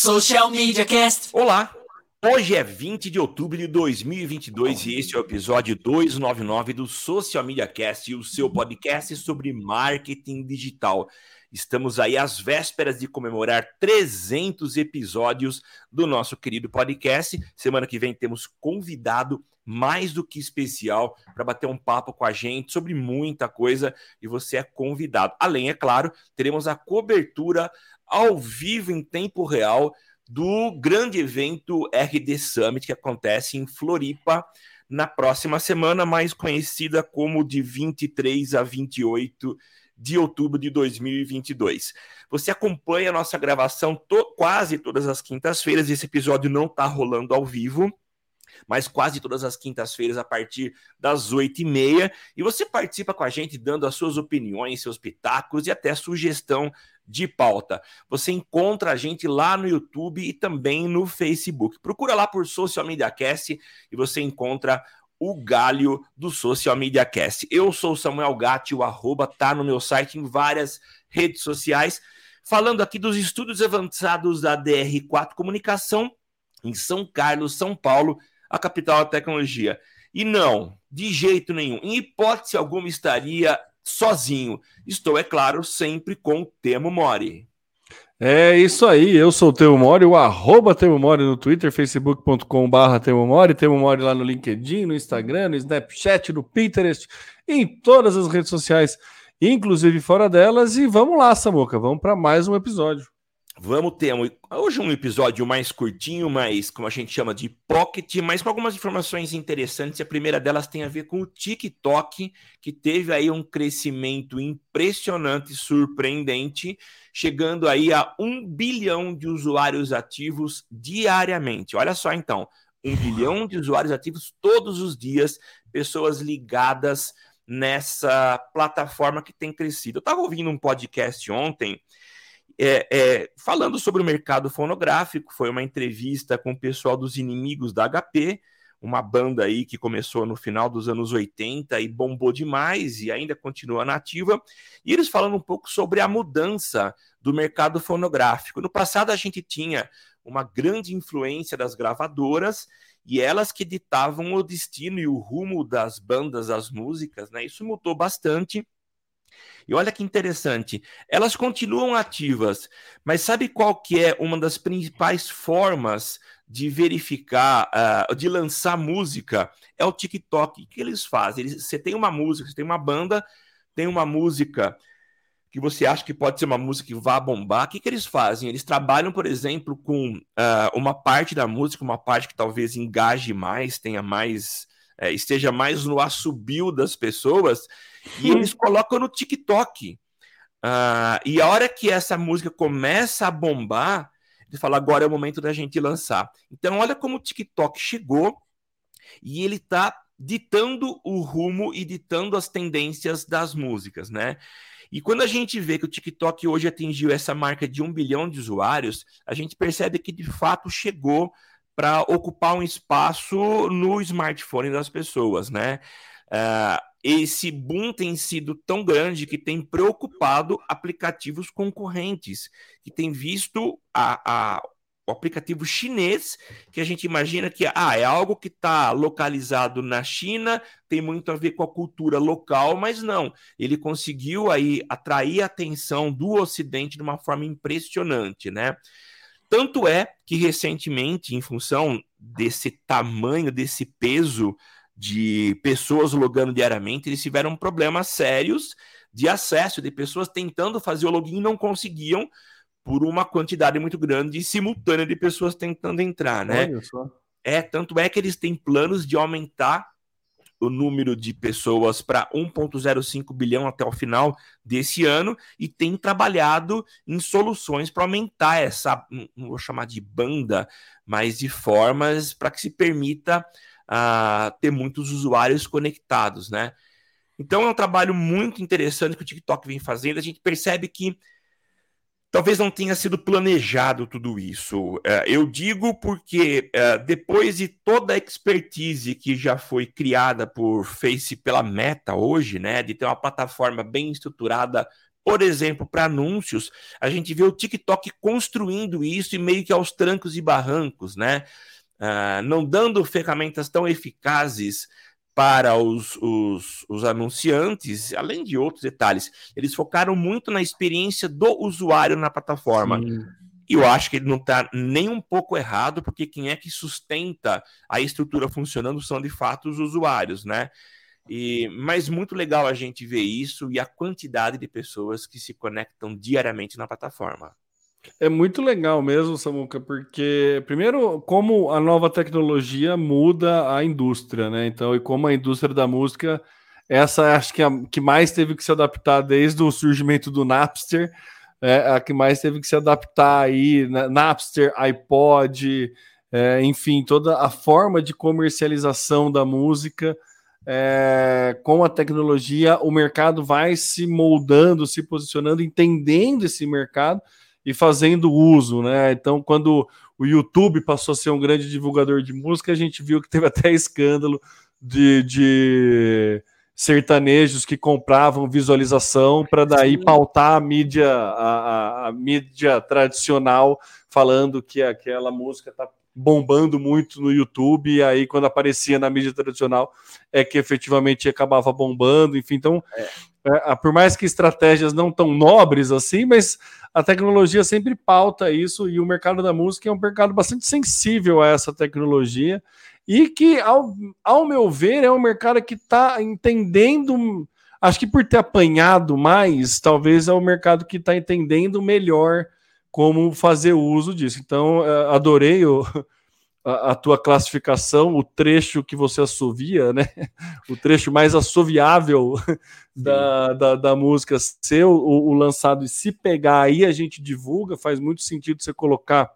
Social Media Cast. Olá, hoje é 20 de outubro de 2022 e este é o episódio 299 do Social Media Cast, o seu podcast sobre marketing digital. Estamos aí às vésperas de comemorar 300 episódios do nosso querido podcast. Semana que vem temos convidado mais do que especial para bater um papo com a gente sobre muita coisa e você é convidado. Além, é claro, teremos a cobertura ao vivo em tempo real do grande evento RD Summit que acontece em Floripa na próxima semana, mais conhecida como de 23 a 28 de outubro de 2022. Você acompanha a nossa gravação to quase todas as quintas-feiras. Esse episódio não está rolando ao vivo, mas quase todas as quintas-feiras a partir das oito e meia. E você participa com a gente dando as suas opiniões, seus pitacos e até sugestão de pauta. Você encontra a gente lá no YouTube e também no Facebook. Procura lá por Social Media Cast e você encontra o galho do Social Media Cast. Eu sou Samuel Gatti, o arroba tá no meu site em várias redes sociais, falando aqui dos estudos avançados da DR4 Comunicação em São Carlos, São Paulo, a capital da tecnologia. E não, de jeito nenhum, em hipótese alguma estaria sozinho. Estou, é claro, sempre com Temo Mori. É isso aí, eu sou o Temo Mori, o arroba Temo Mori no Twitter, facebook.com barra Temo Mori, Temo Mori lá no LinkedIn, no Instagram, no Snapchat, no Pinterest, em todas as redes sociais, inclusive fora delas, e vamos lá, Samuca, vamos para mais um episódio. Vamos ter um, hoje um episódio mais curtinho, mais como a gente chama de pocket, mas com algumas informações interessantes. A primeira delas tem a ver com o TikTok, que teve aí um crescimento impressionante, surpreendente, chegando aí a um bilhão de usuários ativos diariamente. Olha só então, um bilhão de usuários ativos todos os dias, pessoas ligadas nessa plataforma que tem crescido. Eu estava ouvindo um podcast ontem é, é, falando sobre o mercado fonográfico, foi uma entrevista com o pessoal dos Inimigos da HP, uma banda aí que começou no final dos anos 80 e bombou demais e ainda continua nativa. E eles falando um pouco sobre a mudança do mercado fonográfico. No passado a gente tinha uma grande influência das gravadoras e elas que ditavam o destino e o rumo das bandas, das músicas, né? Isso mudou bastante e olha que interessante, elas continuam ativas, mas sabe qual que é uma das principais formas de verificar, uh, de lançar música? É o TikTok. O que eles fazem? Eles, você tem uma música, você tem uma banda, tem uma música que você acha que pode ser uma música que vá bombar, o que, que eles fazem? Eles trabalham, por exemplo, com uh, uma parte da música, uma parte que talvez engaje mais, tenha mais, uh, esteja mais no assobio das pessoas, e eles colocam no TikTok. Uh, e a hora que essa música começa a bombar, ele fala: agora é o momento da gente lançar. Então, olha como o TikTok chegou e ele está ditando o rumo e ditando as tendências das músicas, né? E quando a gente vê que o TikTok hoje atingiu essa marca de um bilhão de usuários, a gente percebe que de fato chegou para ocupar um espaço no smartphone das pessoas, né? Uh, esse boom tem sido tão grande que tem preocupado aplicativos concorrentes, que tem visto a, a, o aplicativo chinês, que a gente imagina que ah, é algo que está localizado na China, tem muito a ver com a cultura local, mas não. Ele conseguiu aí atrair a atenção do Ocidente de uma forma impressionante, né? Tanto é que recentemente, em função desse tamanho, desse peso de pessoas logando diariamente, eles tiveram problemas sérios de acesso, de pessoas tentando fazer o login e não conseguiam por uma quantidade muito grande e simultânea de pessoas tentando entrar, né? É, tanto é que eles têm planos de aumentar o número de pessoas para 1,05 bilhão até o final desse ano e tem trabalhado em soluções para aumentar essa, não vou chamar de banda, mas de formas para que se permita a ter muitos usuários conectados, né? Então é um trabalho muito interessante que o TikTok vem fazendo. A gente percebe que talvez não tenha sido planejado tudo isso. É, eu digo porque é, depois de toda a expertise que já foi criada por Face pela Meta hoje, né, de ter uma plataforma bem estruturada por exemplo, para anúncios, a gente vê o TikTok construindo isso e meio que aos trancos e barrancos, né? Uh, não dando ferramentas tão eficazes para os, os, os, anunciantes, além de outros detalhes. Eles focaram muito na experiência do usuário na plataforma. Sim. E eu acho que ele não está nem um pouco errado, porque quem é que sustenta a estrutura funcionando são de fato os usuários, né? E, mas muito legal a gente ver isso e a quantidade de pessoas que se conectam diariamente na plataforma. É muito legal mesmo, Samuca, porque, primeiro, como a nova tecnologia muda a indústria, né? Então, e como a indústria da música, essa acho que é a que mais teve que se adaptar desde o surgimento do Napster, é a que mais teve que se adaptar aí, né? Napster, iPod, é, enfim, toda a forma de comercialização da música é, com a tecnologia, o mercado vai se moldando, se posicionando, entendendo esse mercado e fazendo uso, né? Então, quando o YouTube passou a ser um grande divulgador de música, a gente viu que teve até escândalo de, de sertanejos que compravam visualização para daí Sim. pautar a mídia, a, a, a, mídia tradicional, falando que aquela música está bombando muito no YouTube, e aí quando aparecia na mídia tradicional é que efetivamente acabava bombando, enfim, então é. É, por mais que estratégias não tão nobres assim, mas a tecnologia sempre pauta isso, e o mercado da música é um mercado bastante sensível a essa tecnologia, e que, ao, ao meu ver, é um mercado que está entendendo, acho que por ter apanhado mais, talvez é o mercado que está entendendo melhor como fazer uso disso. Então, é, adorei o, a, a, tua classificação, o trecho que você assovia, né? O trecho mais assoviável da, da, da, música ser o, o, lançado e se pegar aí a gente divulga, faz muito sentido você colocar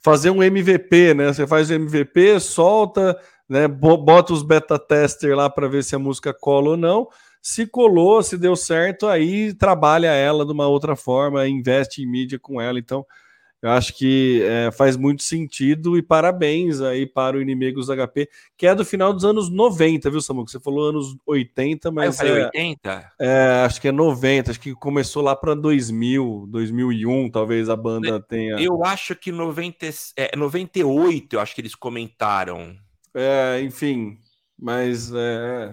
fazer um MVP, né? Você faz o MVP, solta, né? Bota os beta tester lá para ver se a música cola ou não. Se colou, se deu certo, aí trabalha ela de uma outra forma, investe em mídia com ela. Então, eu acho que é, faz muito sentido e parabéns aí para o Inimigos HP, que é do final dos anos 90, viu, Samu? Você falou anos 80, mas. Ah, eu falei é, 80? É, acho que é 90, acho que começou lá para 2000, 2001, talvez a banda tenha. Eu acho que 90, é, 98, eu acho que eles comentaram. É, enfim, mas é,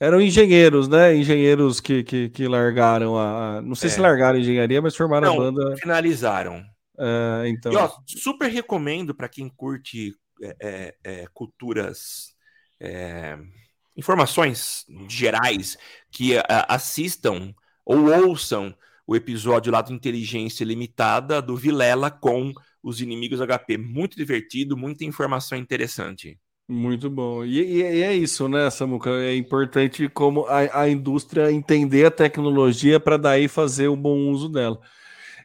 eram engenheiros, né? Engenheiros que, que, que largaram a. Não sei é. se largaram a engenharia, mas formaram Não, a banda. Finalizaram. É, então... E, ó, super recomendo para quem curte é, é, é culturas. É, informações gerais que assistam ou ouçam o episódio lá do Inteligência Limitada do Vilela com os inimigos HP. Muito divertido, muita informação interessante. Muito bom. E, e, e, é isso, né, Samuca? É importante como a, a indústria entender a tecnologia para daí fazer o bom uso dela.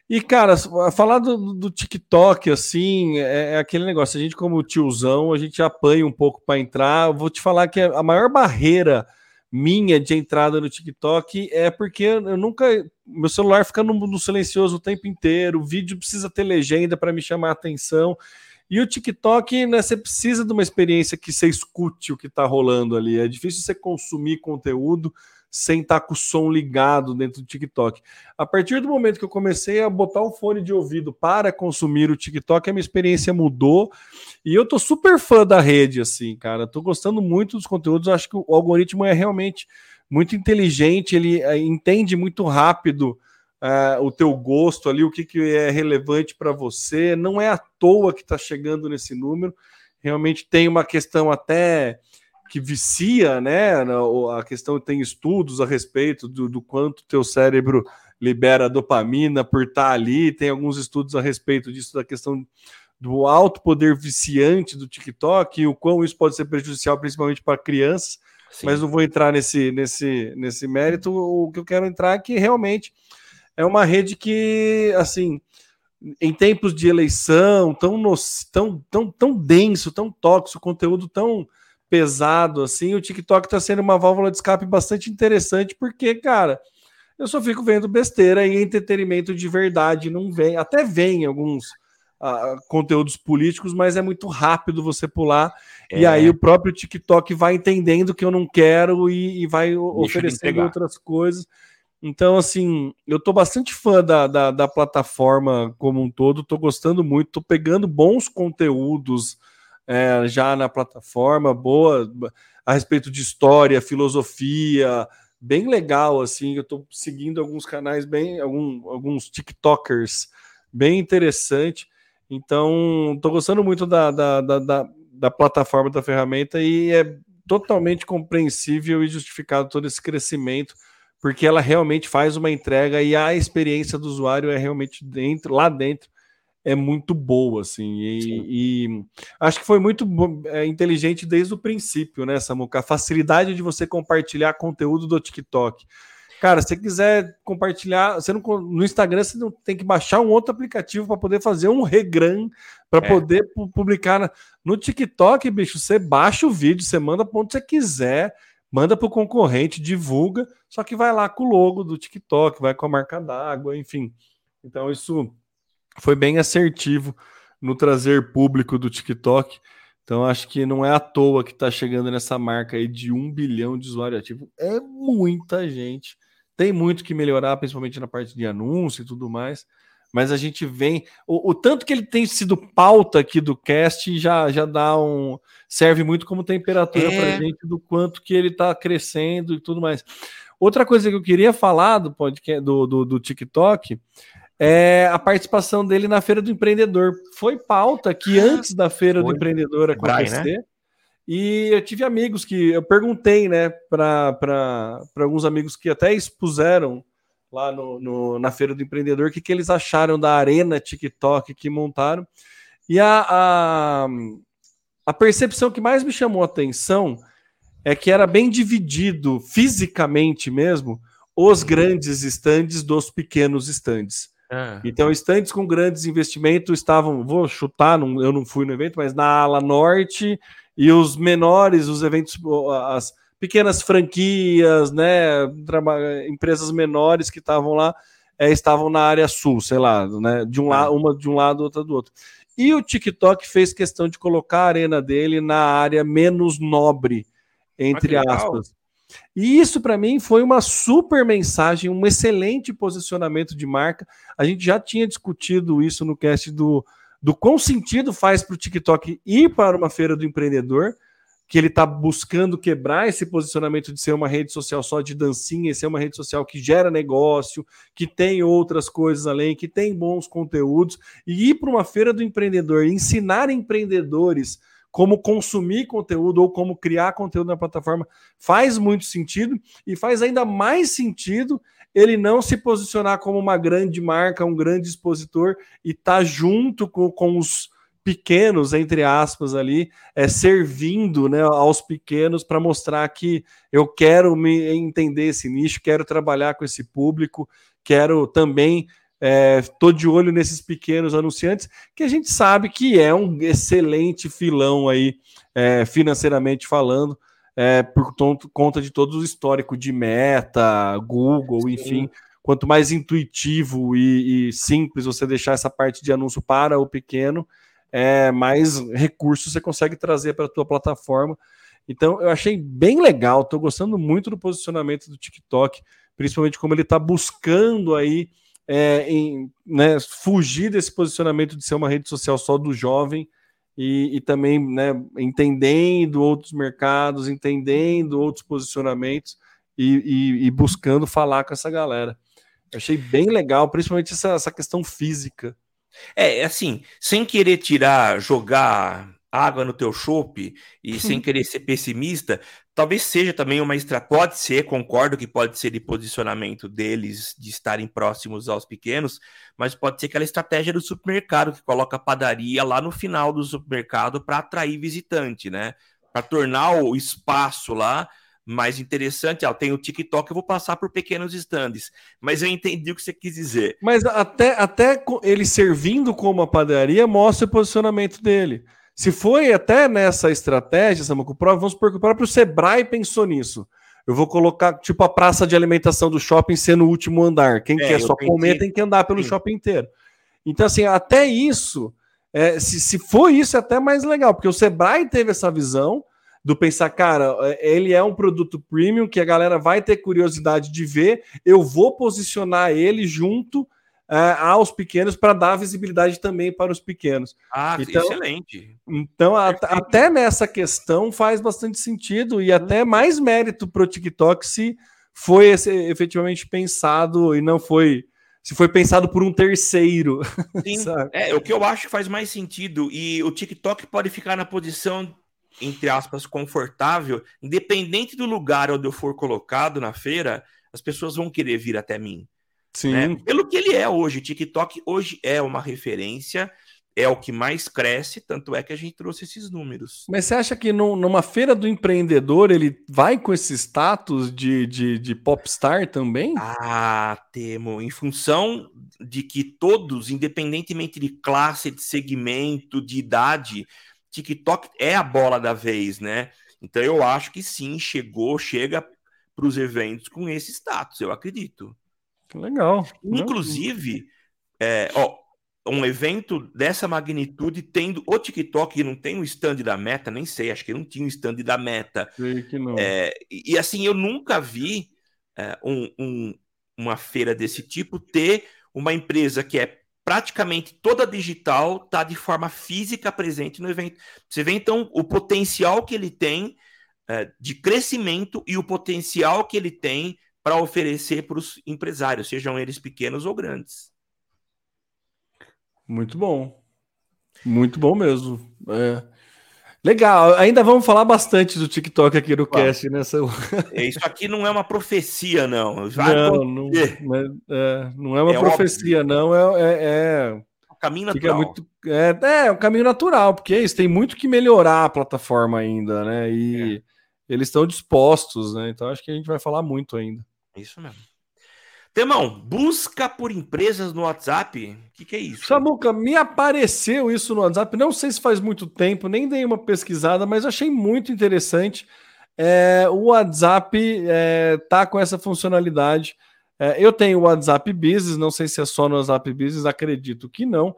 E, cara, falar do, do TikTok, assim, é, é, aquele negócio. A gente, como tiozão, a gente apanha um pouco para entrar. Eu vou te falar que a maior barreira minha de entrada no TikTok é porque eu nunca. Meu celular fica no, no silencioso o tempo inteiro, o vídeo precisa ter legenda para me chamar a atenção. E o TikTok, né, você precisa de uma experiência que você escute o que está rolando ali. É difícil você consumir conteúdo sem estar tá com o som ligado dentro do TikTok. A partir do momento que eu comecei a botar o fone de ouvido para consumir o TikTok, a minha experiência mudou. E eu tô super fã da rede, assim, cara. Tô gostando muito dos conteúdos. Acho que o algoritmo é realmente muito inteligente, ele é, entende muito rápido uh, o teu gosto ali, o que, que é relevante para você. Não é à toa que está chegando nesse número. Realmente tem uma questão até que vicia, né? A questão tem estudos a respeito do, do quanto teu cérebro libera dopamina por estar tá ali. Tem alguns estudos a respeito disso, da questão do alto poder viciante do TikTok e o quão isso pode ser prejudicial, principalmente para crianças. Sim. Mas não vou entrar nesse, nesse, nesse mérito. O que eu quero entrar é que realmente é uma rede que, assim, em tempos de eleição, tão, no, tão, tão, tão denso, tão tóxico, conteúdo tão pesado assim, o TikTok está sendo uma válvula de escape bastante interessante, porque, cara, eu só fico vendo besteira e entretenimento de verdade não vem, até vem alguns uh, conteúdos políticos, mas é muito rápido você pular, é. e aí o próprio TikTok vai entendendo que eu não quero e, e vai Deixa oferecendo outras coisas. Então, assim, eu tô bastante fã da, da, da plataforma como um todo, tô gostando muito, tô pegando bons conteúdos é, já na plataforma, boa, a respeito de história, filosofia, bem legal, assim, eu tô seguindo alguns canais bem, algum, alguns TikTokers bem interessante, então tô gostando muito da, da, da, da, da plataforma da ferramenta e é totalmente compreensível e justificado todo esse crescimento, porque ela realmente faz uma entrega e a experiência do usuário é realmente dentro, lá dentro é muito boa, assim, e, e acho que foi muito é, inteligente desde o princípio, né, Samuca? A facilidade de você compartilhar conteúdo do TikTok. Cara, se você quiser compartilhar, você não, no Instagram você não tem que baixar um outro aplicativo para poder fazer um regram para é. poder publicar na, no TikTok, bicho. Você baixa o vídeo, você manda para onde você quiser, manda para o concorrente, divulga, só que vai lá com o logo do TikTok, vai com a marca d'água, enfim. Então isso foi bem assertivo no trazer público do TikTok. Então acho que não é à toa que está chegando nessa marca aí de um bilhão de usuários ativos. É muita gente. Tem muito que melhorar, principalmente na parte de anúncio e tudo mais. Mas a gente vem. O, o tanto que ele tem sido pauta aqui do cast já, já dá um. serve muito como temperatura é. para a gente do quanto que ele está crescendo e tudo mais. Outra coisa que eu queria falar do podcast do, do, do TikTok é a participação dele na Feira do Empreendedor. Foi pauta que ah, antes da Feira Foi. do Empreendedor acontecer. Brian, né? E eu tive amigos que eu perguntei, né, para alguns amigos que até expuseram lá no, no, na Feira do Empreendedor o que, que eles acharam da arena TikTok que montaram. E a, a, a percepção que mais me chamou a atenção é que era bem dividido fisicamente mesmo os grandes estandes dos pequenos estandes. Ah. Então, estandes com grandes investimentos estavam, vou chutar, não, eu não fui no evento, mas na ala norte e os menores, os eventos, as pequenas franquias, né, empresas menores que estavam lá, é, estavam na área sul, sei lá, né, de um lado, uma de um lado, outra do outro. E o TikTok fez questão de colocar a arena dele na área menos nobre, entre ah, aspas. E isso para mim foi uma super mensagem, um excelente posicionamento de marca. A gente já tinha discutido isso no cast do, do quão sentido faz para o TikTok ir para uma feira do empreendedor, que ele está buscando quebrar esse posicionamento de ser uma rede social só de dancinha, e ser uma rede social que gera negócio, que tem outras coisas além, que tem bons conteúdos, e ir para uma feira do empreendedor, ensinar empreendedores como consumir conteúdo ou como criar conteúdo na plataforma faz muito sentido e faz ainda mais sentido ele não se posicionar como uma grande marca, um grande expositor e tá junto com, com os pequenos, entre aspas, ali, é, servindo né, aos pequenos para mostrar que eu quero me entender esse nicho, quero trabalhar com esse público, quero também Estou é, de olho nesses pequenos anunciantes, que a gente sabe que é um excelente filão aí, é, financeiramente falando, é, por conta de todo o histórico de Meta, Google, Sim. enfim. Quanto mais intuitivo e, e, simples você deixar essa parte de anúncio para o pequeno, é, mais recursos você consegue trazer para a tua plataforma. Então, eu achei bem legal, estou gostando muito do posicionamento do TikTok, principalmente como ele está buscando aí é, em, né, fugir desse posicionamento de ser uma rede social só do jovem e, e também né, entendendo outros mercados, entendendo outros posicionamentos e, e, e, buscando falar com essa galera. Achei bem legal, principalmente essa, essa questão física. É, assim, sem querer tirar, jogar água no teu chope e sem querer ser pessimista, talvez seja também uma estratégia, pode ser, concordo que pode ser de posicionamento deles de estarem próximos aos pequenos, mas pode ser aquela estratégia do supermercado que coloca a padaria lá no final do supermercado para atrair visitante, né? Para tornar o espaço lá mais interessante. Ah, tem o TikTok, eu vou passar por pequenos stands. Mas eu entendi o que você quis dizer. Mas até, até ele servindo como uma padaria mostra o posicionamento dele. Se foi até nessa estratégia, Samuco, vamos supor que o próprio Sebrae pensou nisso. Eu vou colocar, tipo, a praça de alimentação do shopping ser no último andar. Quem é, quer só pensei... comer tem que andar pelo Sim. shopping inteiro. Então, assim, até isso, é, se, se for isso, é até mais legal, porque o Sebrae teve essa visão do pensar, cara, é, ele é um produto premium que a galera vai ter curiosidade de ver, eu vou posicionar ele junto é, aos pequenos para dar visibilidade também para os pequenos. Ah, então, excelente. Então, a, até nessa questão faz bastante sentido e até mais mérito para o TikTok se foi esse, efetivamente pensado e não foi se foi pensado por um terceiro. Sim, é o que eu acho que faz mais sentido. E o TikTok pode ficar na posição entre aspas, confortável, independente do lugar onde eu for colocado na feira, as pessoas vão querer vir até mim. Sim. Né? Pelo que ele é hoje, o TikTok hoje é uma referência, é o que mais cresce, tanto é que a gente trouxe esses números. Mas você acha que no, numa feira do empreendedor ele vai com esse status de, de, de popstar também? Ah, temo. Em função de que todos, independentemente de classe, de segmento, de idade, TikTok é a bola da vez, né? Então eu acho que sim, chegou, chega para os eventos com esse status, eu acredito. Legal. Inclusive, é, ó, um evento dessa magnitude, tendo o TikTok, não tem um stand da Meta, nem sei, acho que não tinha um stand da Meta. Sei que não. É, e, assim, eu nunca vi é, um, um, uma feira desse tipo ter uma empresa que é praticamente toda digital está de forma física presente no evento. Você vê então o potencial que ele tem é, de crescimento e o potencial que ele tem para oferecer para os empresários, sejam eles pequenos ou grandes. Muito bom. Muito bom mesmo. É. Legal, ainda vamos falar bastante do TikTok aqui no cast nessa. É, isso aqui não é uma profecia, não. Não, não, é, é, não é uma é profecia, óbvio. não. É, é, é, o caminho natural. Muito, é, é, o caminho natural, porque é isso, tem muito que melhorar a plataforma ainda, né? E eles estão dispostos, né? Então acho que a gente vai falar muito ainda. Isso mesmo. Temão, busca por empresas no WhatsApp. O que, que, é isso? Samuca, me apareceu isso no WhatsApp. Não sei se faz muito tempo, nem dei uma pesquisada, mas achei muito interessante. É, o WhatsApp é, tá com essa funcionalidade. É, eu tenho o WhatsApp Business, não sei se é só no WhatsApp Business, acredito que não.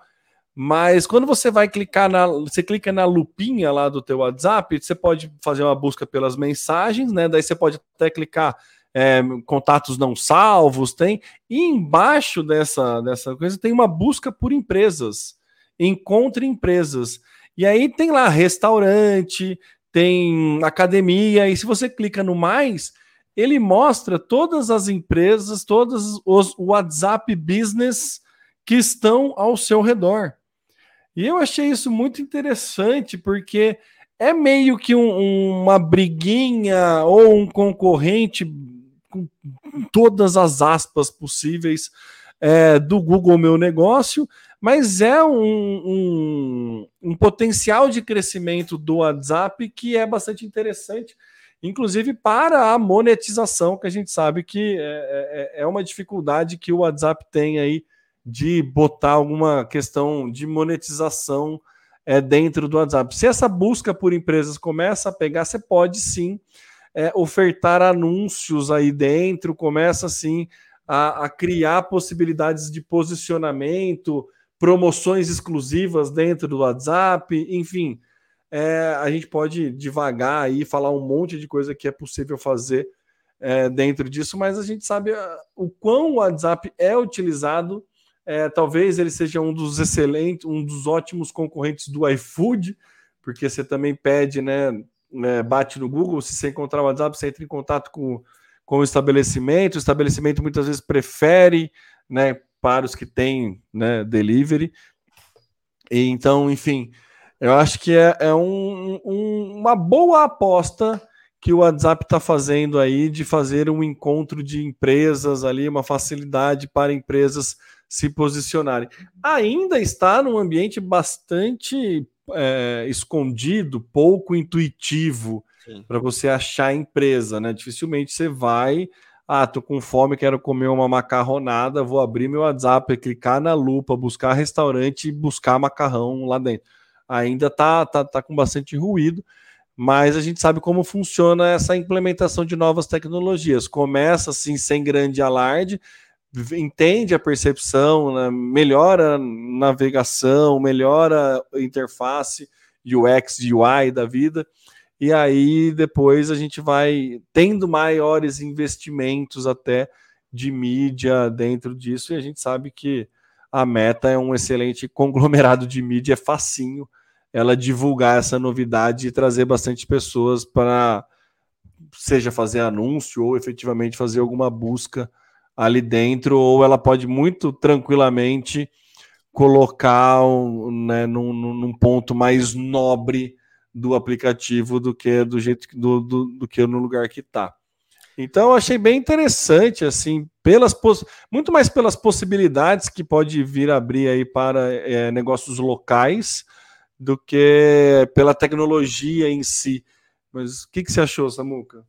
Mas quando você vai clicar na, você clica na lupinha lá do teu WhatsApp, você pode fazer uma busca pelas mensagens, né? Daí você pode até clicar é, contatos não salvos, tem. E embaixo dessa, dessa coisa tem uma busca por empresas. Encontre empresas. E aí tem lá restaurante, tem academia, e se você clica no mais, ele mostra todas as empresas, todos os WhatsApp Business que estão ao seu redor. E eu achei isso muito interessante, porque é meio que um, uma briguinha ou um concorrente com todas as aspas possíveis é, do Google Meu Negócio, mas é um, um, um, potencial de crescimento do WhatsApp que é bastante interessante, inclusive para a monetização, que a gente sabe que é, é, é uma dificuldade que o WhatsApp tem aí de botar alguma questão de monetização é, dentro do WhatsApp. Se essa busca por empresas começa a pegar, você pode sim é, ofertar anúncios aí dentro, começa assim a, a criar possibilidades de posicionamento, promoções exclusivas dentro do WhatsApp, enfim. É, a gente pode devagar aí falar um monte de coisa que é possível fazer é, dentro disso, mas a gente sabe uh, o quão o WhatsApp é utilizado. É, talvez ele seja um dos excelentes, um dos ótimos concorrentes do iFood, porque você também pede, né? Né, bate no Google, se você encontrar o WhatsApp, você entra em contato com, com o estabelecimento, o estabelecimento muitas vezes prefere, né, para os que têm, né, delivery. E, então, enfim, eu acho que é, é um, um, uma boa aposta que o WhatsApp está fazendo aí de fazer um encontro de empresas ali, uma facilidade para empresas se posicionarem. Ainda está num ambiente bastante é, escondido, pouco intuitivo para você achar a empresa, né? Dificilmente você vai, ah, tô com fome, quero comer uma macarronada, vou abrir meu WhatsApp, clicar na lupa, buscar restaurante e buscar macarrão lá dentro. Ainda tá, tá, tá com bastante ruído, mas a gente sabe como funciona essa implementação de novas tecnologias. Começa assim sem grande alarde, entende a percepção, né? melhora a navegação, melhora a interface UX, UI da vida, e aí depois a gente vai tendo maiores investimentos até de mídia dentro disso, e a gente sabe que a Meta é um excelente conglomerado de mídia, é facinho ela divulgar essa novidade e trazer bastante pessoas para seja fazer anúncio ou efetivamente fazer alguma busca ali dentro, ou ela pode muito tranquilamente colocar né, num, num ponto mais nobre do aplicativo do que do jeito do, do, do que no lugar que está. Então, achei bem interessante, assim, pelas muito mais pelas possibilidades que pode vir abrir aí para é, negócios locais do que pela tecnologia em si. Mas o que, que você achou, Samuca?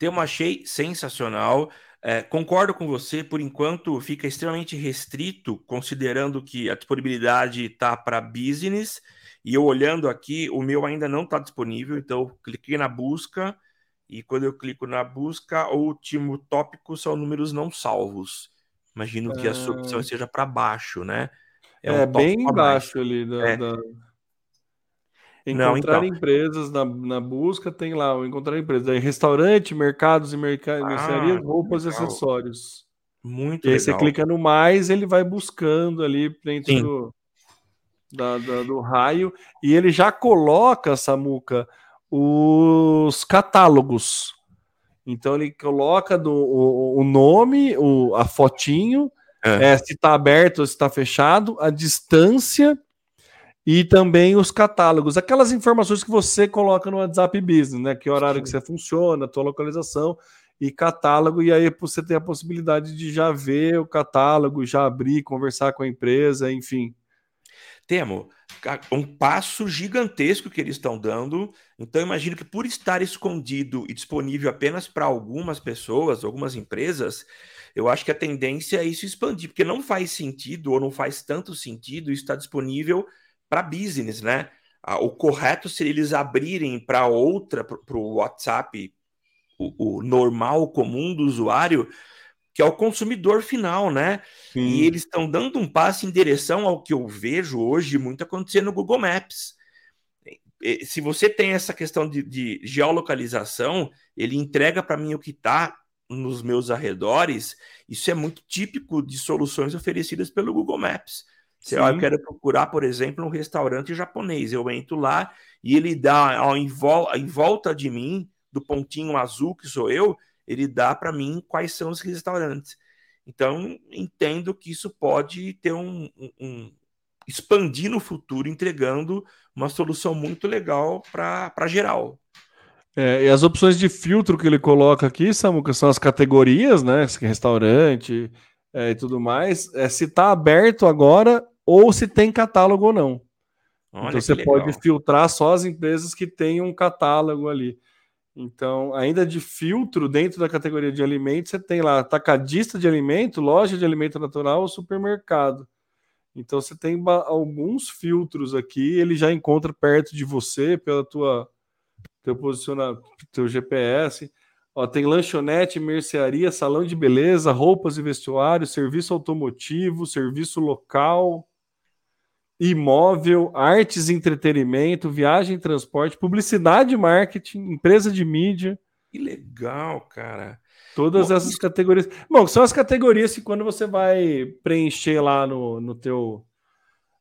Eu achei sensacional. É, concordo com você, por enquanto fica extremamente restrito, considerando que a disponibilidade está para business. E eu olhando aqui, o meu ainda não está disponível, então eu cliquei na busca e quando eu clico na busca, o último tópico são números não salvos. Imagino que a sua opção ah. seja para baixo, né? É, é um bem embaixo ali da, é. da... Encontrar não, então... empresas na, na busca tem lá o encontrar empresas. Aí, restaurante, mercados e merca... ah, mercearias, roupas legal. e acessórios. Muito e aí legal. você clica no mais, ele vai buscando ali dentro do, da, da, do raio e ele já coloca, Samuca, os catálogos. Então ele coloca do, o, o nome, o, a fotinho, é. É, se está aberto ou se está fechado, a distância e também os catálogos. Aquelas informações que você coloca no WhatsApp Business, né? Que horário Sim. que você funciona, a tua localização e catálogo, e aí você tem a possibilidade de já ver o catálogo, já abrir, conversar com a empresa, enfim. Temo um passo gigantesco que eles estão dando. Então, imagino que por estar escondido e disponível apenas para algumas pessoas, algumas empresas, eu acho que a tendência é isso expandir, porque não faz sentido ou não faz tanto sentido estar disponível para business, né? O correto seria eles abrirem para outra, para o WhatsApp, o, o normal, comum do usuário, que é o consumidor final, né? Sim. E eles estão dando um passo em direção ao que eu vejo hoje muito acontecer no Google Maps. Se você tem essa questão de, de geolocalização, ele entrega para mim o que está nos meus arredores. Isso é muito típico de soluções oferecidas pelo Google Maps. Se eu quero procurar, por exemplo, um restaurante japonês, eu entro lá e ele dá ó, em, vol em volta de mim, do pontinho azul que sou eu, ele dá para mim quais são os restaurantes. Então, entendo que isso pode ter um, um, um expandir no futuro, entregando uma solução muito legal para geral. É, e as opções de filtro que ele coloca aqui, Samuca, são as categorias, né? Restaurante é, e tudo mais. É se está aberto agora ou se tem catálogo ou não. Olha então você legal. pode filtrar só as empresas que têm um catálogo ali. Então, ainda de filtro dentro da categoria de alimentos, você tem lá atacadista de alimento, loja de alimento natural ou supermercado. Então, você tem alguns filtros aqui, ele já encontra perto de você pela tua teu posicionamento, teu GPS. Ó, tem lanchonete, mercearia, salão de beleza, roupas e vestuário, serviço automotivo, serviço local, imóvel, artes e entretenimento, viagem e transporte, publicidade e marketing, empresa de mídia. Que legal, cara. Todas Bom, essas isso... categorias. Bom, são as categorias que quando você vai preencher lá no, no teu.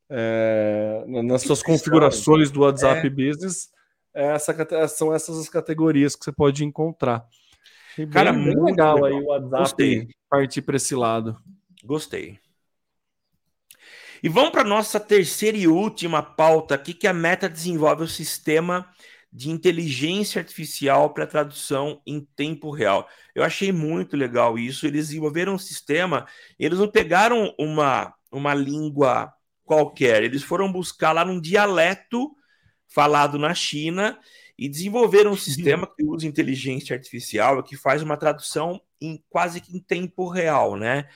É, nas suas configurações do WhatsApp é. Business, essa, são essas as categorias que você pode encontrar. Cara, bem, muito legal, legal aí o WhatsApp Gostei. partir para esse lado. Gostei. E vamos para a nossa terceira e última pauta aqui, que a Meta desenvolve o sistema de inteligência artificial para tradução em tempo real. Eu achei muito legal isso. Eles desenvolveram um sistema, eles não pegaram uma, uma língua qualquer, eles foram buscar lá num dialeto falado na China e desenvolveram um sistema que usa inteligência artificial que faz uma tradução em quase que em tempo real, né?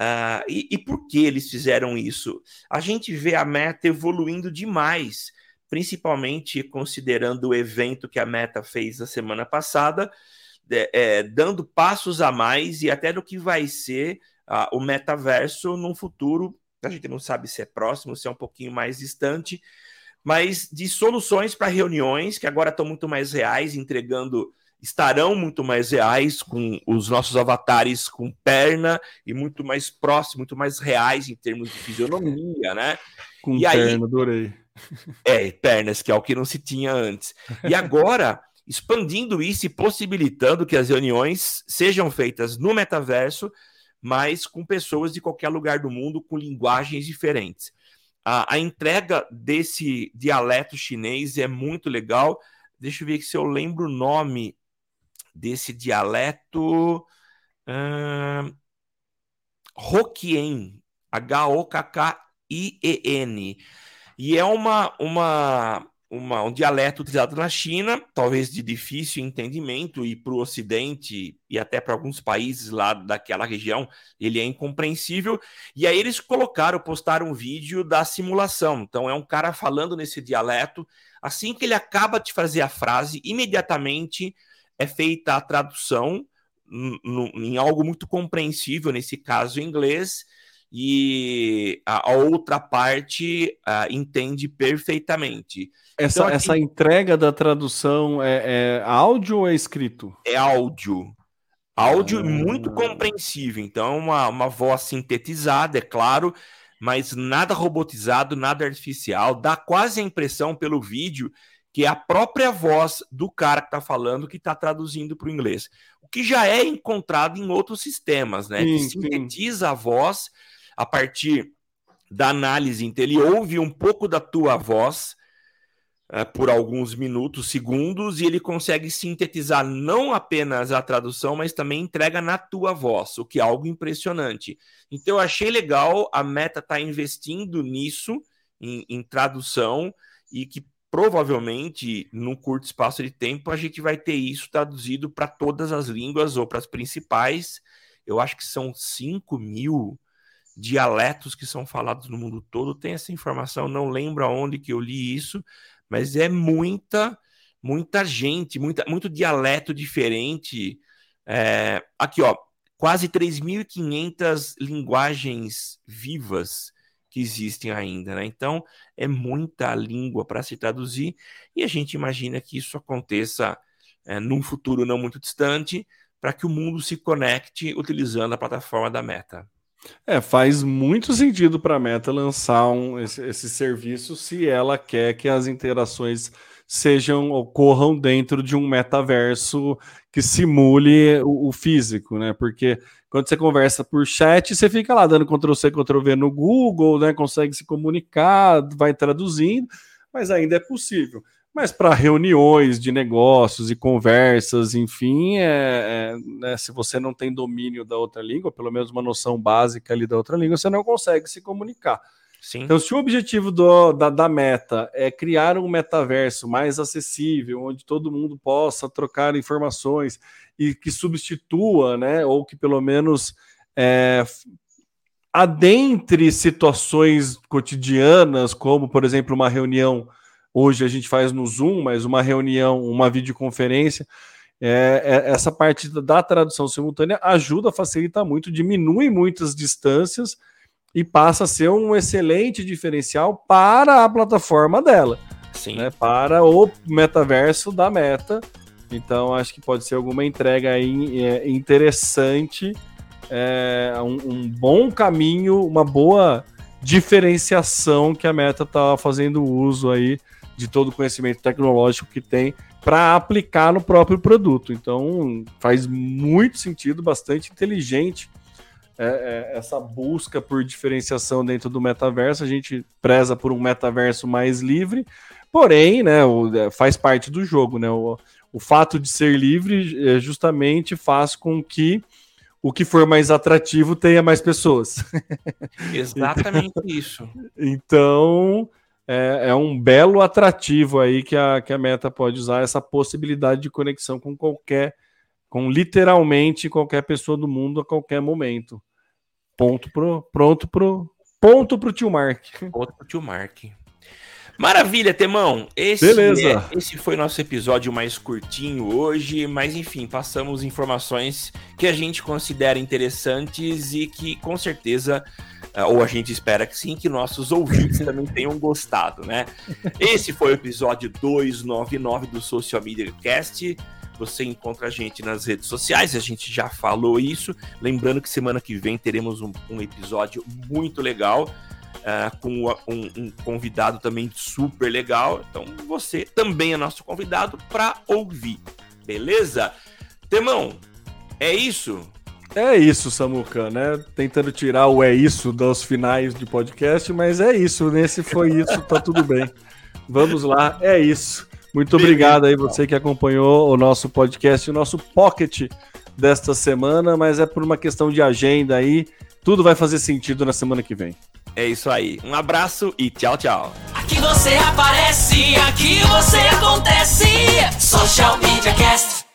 Uh, e, e por que eles fizeram isso? A gente vê a Meta evoluindo demais, principalmente considerando o evento que a Meta fez na semana passada, é, é, dando passos a mais e até do que vai ser uh, o metaverso num futuro, a gente não sabe se é próximo, se é um pouquinho mais distante, mas de soluções para reuniões que agora estão muito mais reais, entregando estarão muito mais reais, com os nossos avatares com perna e muito mais próximos, muito mais reais em termos de fisionomia, né? Com e perna, aí, adorei. É, pernas, que é o que não se tinha antes. E agora, expandindo isso e possibilitando que as reuniões sejam feitas no metaverso, mas com pessoas de qualquer lugar do mundo com linguagens diferentes. A, a entrega desse dialeto chinês é muito legal. Deixa eu ver se eu lembro o nome desse dialeto. Uh, Hokkien, H-O-K-K-I-E-N. E é uma, uma, uma, um dialeto utilizado na China, talvez de difícil entendimento, e para o Ocidente e até para alguns países lá daquela região, ele é incompreensível. E aí eles colocaram, postaram um vídeo da simulação. Então é um cara falando nesse dialeto. Assim que ele acaba de fazer a frase, imediatamente é feita a tradução em algo muito compreensível, nesse caso em inglês, e a, outra parte uh, entende perfeitamente. Essa, então, aqui, essa entrega da tradução é, é, áudio ou é escrito? É áudio. Áudio ah. muito compreensível. Então, uma, uma voz sintetizada, é claro, mas nada robotizado, nada artificial. Dá quase a impressão pelo vídeo que é a própria voz do cara que está falando que está traduzindo para o inglês. O que já é encontrado em outros sistemas, né? Sim, que sintetiza sim. a voz a partir da análise. Então, ele ouve um pouco da tua voz é, por alguns minutos, segundos, e ele consegue sintetizar não apenas a tradução, mas também entrega na tua voz, o que é algo impressionante. Então, eu achei legal a Meta estar tá investindo nisso, em, em tradução, e que provavelmente, num curto espaço de tempo, a gente vai ter isso traduzido para todas as línguas ou para as principais. Eu acho que são 5 mil dialetos que são falados no mundo todo. Tem essa informação, não lembro aonde que eu li isso, mas é muita, muita gente, muita, muito dialeto diferente. É, aqui, ó, quase 3.500 linguagens vivas que existem ainda, né? Então é muita língua para se traduzir e a gente imagina que isso aconteça é, num futuro não muito distante para que o mundo se conecte utilizando a plataforma da Meta. É, faz muito sentido para a Meta lançar um, esse, esse serviço se ela quer que as interações sejam ocorram dentro de um metaverso que simule o, o, físico, né? Porque quando você conversa por chat, você fica lá dando Ctrl C, Ctrl V no Google, né? Consegue se comunicar, vai traduzindo, mas ainda é possível. Mas para reuniões de negócios e conversas, enfim, é, é, né, se você não tem domínio da outra língua, pelo menos uma noção básica ali da outra língua, você não consegue se comunicar. Sim. Então, se o objetivo do, da, da meta é criar um metaverso mais acessível, onde todo mundo possa trocar informações e que substitua, né, ou que pelo menos é, adentre situações cotidianas, como, por exemplo, uma reunião. Hoje a gente faz no Zoom, mas uma reunião, uma videoconferência. É, é, essa parte da tradução simultânea ajuda, facilita muito, diminui muitas distâncias e passa a ser um excelente diferencial para a plataforma dela. Sim. Né, para o metaverso da Meta. Então, acho que pode ser alguma entrega aí é, interessante, é, um, um, bom caminho, uma boa diferenciação que a Meta está fazendo uso aí de todo o conhecimento tecnológico que tem para aplicar no próprio produto. Então, faz muito sentido, bastante inteligente é, é, essa busca por diferenciação dentro do metaverso. A gente preza por um metaverso mais livre, porém, né, o, é, faz parte do jogo, né? O, o fato de ser livre é, justamente faz com que o que for mais atrativo tenha mais pessoas. Exatamente então, isso. Então, é, é, um belo atrativo aí que a, que a Meta pode usar, essa possibilidade de conexão com qualquer, com literalmente qualquer pessoa do mundo a qualquer momento. Ponto pro, pronto pro, ponto pro tio Mark. Ponto pro tio Mark. Maravilha, Temão. Esse, Beleza. É, esse foi nosso episódio mais curtinho hoje, mas enfim, passamos informações que a gente considera interessantes e que com certeza ou a gente espera que sim, que nossos ouvintes também tenham gostado, né? Esse foi o episódio 299 do Social Media Cast. Você encontra a gente nas redes sociais, a gente já falou isso. Lembrando que semana que vem teremos um, um episódio muito legal. Uh, com um, um, convidado também super legal. Então você também é nosso convidado para ouvir, beleza? Temão, é isso? É isso, Samuca, né? Tentando tirar o é isso dos finais de podcast, mas é isso. Nesse foi isso, tá tudo bem. Vamos lá, é isso. Muito obrigado aí você que acompanhou o nosso podcast, o nosso pocket desta semana, mas é por uma questão de agenda aí. Tudo vai fazer sentido na semana que vem. É isso aí. Um abraço e tchau, tchau. Aqui você aparece, aqui você acontece. Social Media Cast.